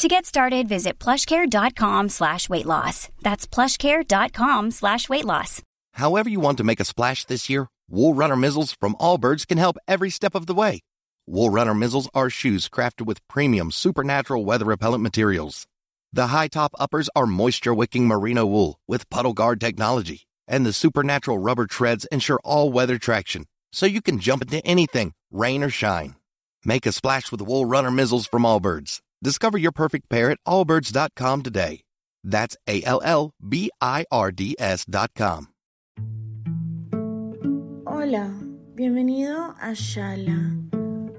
To get started, visit plushcare.com slash weight loss. That's plushcare.com slash weight loss. However you want to make a splash this year, Wool Runner Mizzles from Allbirds can help every step of the way. Wool Runner Mizzles are shoes crafted with premium supernatural weather repellent materials. The high top uppers are moisture wicking merino wool with puddle guard technology, and the supernatural rubber treads ensure all weather traction, so you can jump into anything, rain or shine. Make a splash with Wool Runner Mizzles from Allbirds. Discover your perfect pair at allbirds.com today. That's A L L B I R D S.com. Hola, bienvenido a Shala,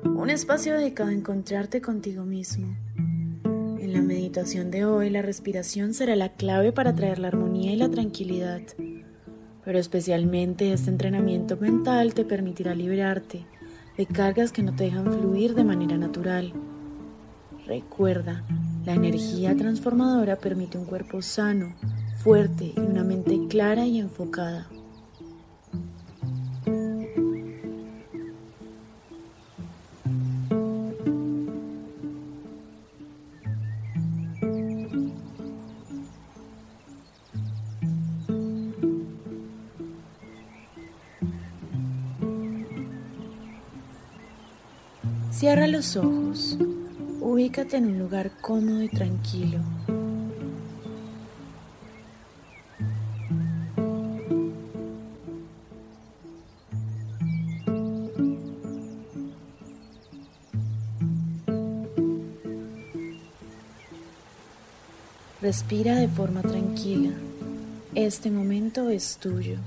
un espacio dedicado a encontrarte contigo mismo. En la meditación de hoy, la respiración será la clave para traer la armonía y la tranquilidad. Pero especialmente este entrenamiento mental te permitirá liberarte de cargas que no te dejan fluir de manera natural. Recuerda, la energía transformadora permite un cuerpo sano, fuerte y una mente clara y enfocada. Cierra los ojos. Ubícate en un lugar cómodo y tranquilo. Respira de forma tranquila. Este momento es tuyo.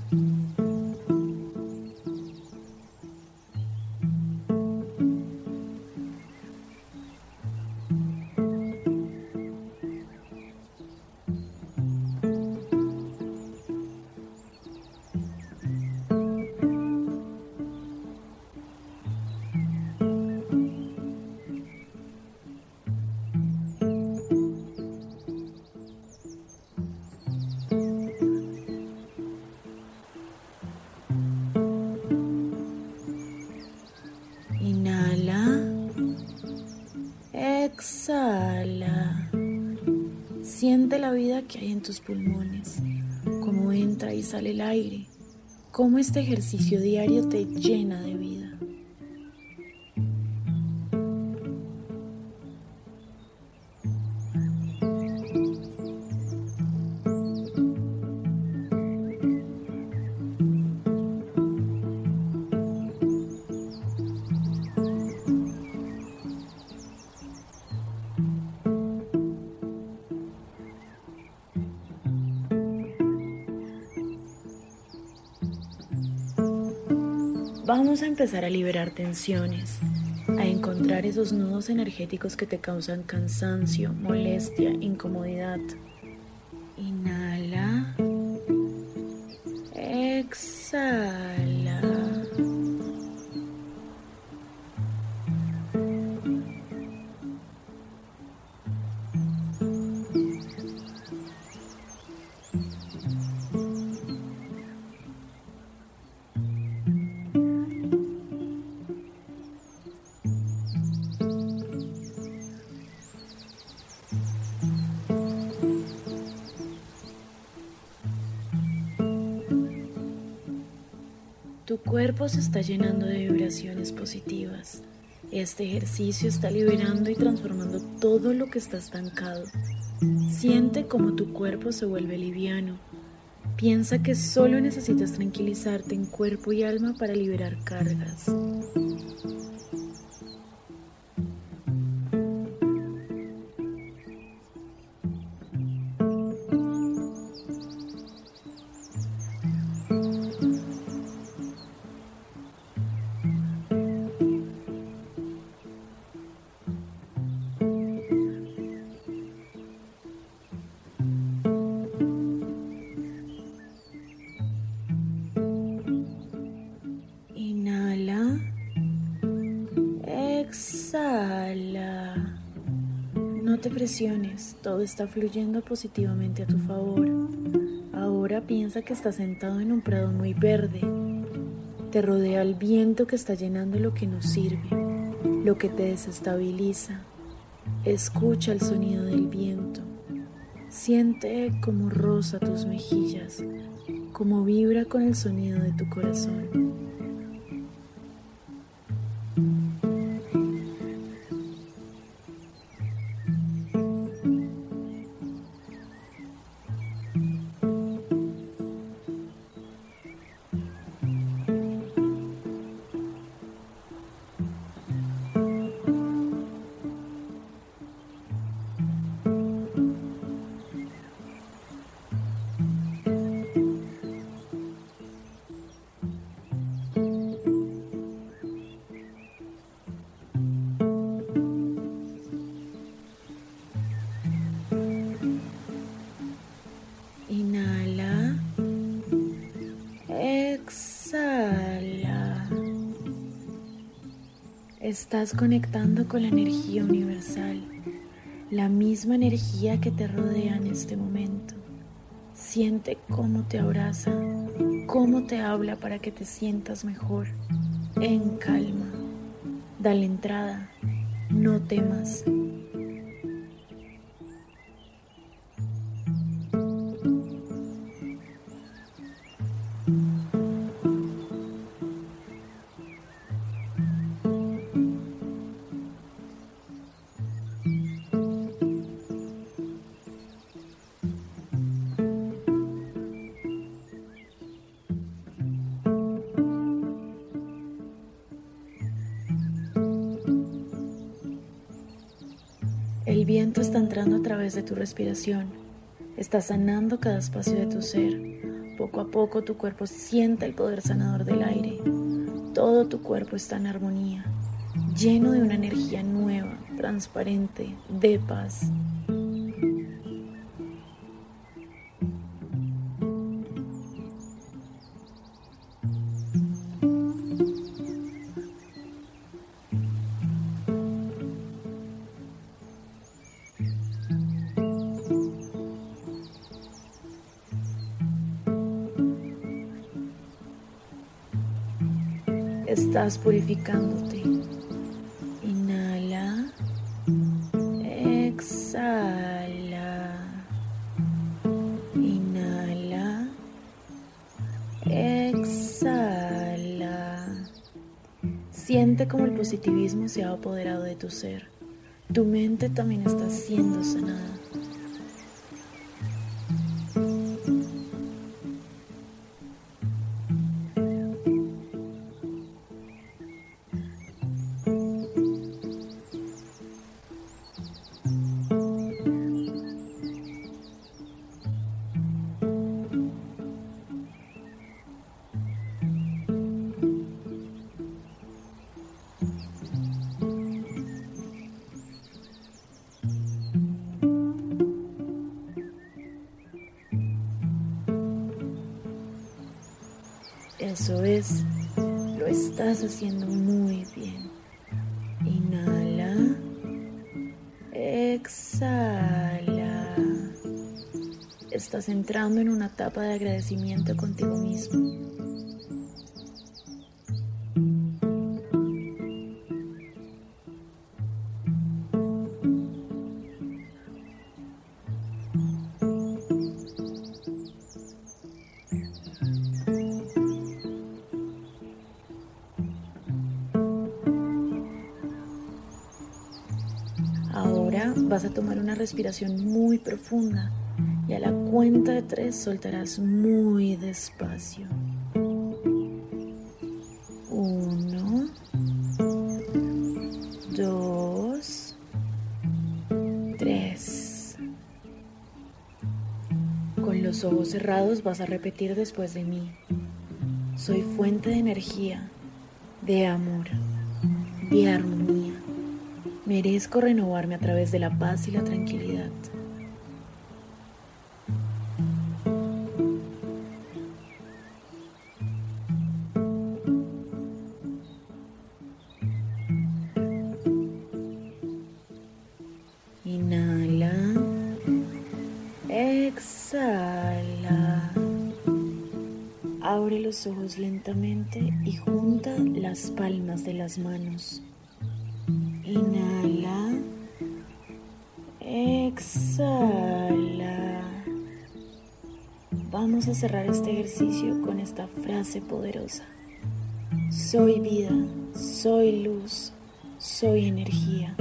Que hay en tus pulmones, cómo entra y sale el aire, cómo este ejercicio diario te llena de vida. Vamos a empezar a liberar tensiones, a encontrar esos nudos energéticos que te causan cansancio, molestia, incomodidad. Cuerpo se está llenando de vibraciones positivas. Este ejercicio está liberando y transformando todo lo que está estancado. Siente como tu cuerpo se vuelve liviano. Piensa que solo necesitas tranquilizarte en cuerpo y alma para liberar cargas. Todo está fluyendo positivamente a tu favor. Ahora piensa que estás sentado en un prado muy verde. Te rodea el viento que está llenando lo que no sirve, lo que te desestabiliza. Escucha el sonido del viento. Siente cómo roza tus mejillas, cómo vibra con el sonido de tu corazón. Estás conectando con la energía universal, la misma energía que te rodea en este momento. Siente cómo te abraza, cómo te habla para que te sientas mejor, en calma. Dale entrada, no temas, El viento está entrando a través de tu respiración, está sanando cada espacio de tu ser. Poco a poco tu cuerpo siente el poder sanador del aire. Todo tu cuerpo está en armonía, lleno de una energía nueva, transparente, de paz. Estás purificándote. Inhala. Exhala. Inhala. Exhala. Siente como el positivismo se ha apoderado de tu ser. Tu mente también está siendo sanada. Eso es, lo estás haciendo muy bien. Inhala, exhala. Estás entrando en una etapa de agradecimiento contigo mismo. Vas a tomar una respiración muy profunda y a la cuenta de tres soltarás muy despacio. Uno, dos, tres. Con los ojos cerrados vas a repetir después de mí. Soy fuente de energía, de amor, de armonía Merezco renovarme a través de la paz y la tranquilidad. Inhala. Exhala. Abre los ojos lentamente y junta las palmas de las manos. Inhala. Exhala. Vamos a cerrar este ejercicio con esta frase poderosa. Soy vida, soy luz, soy energía.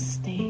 Namaste.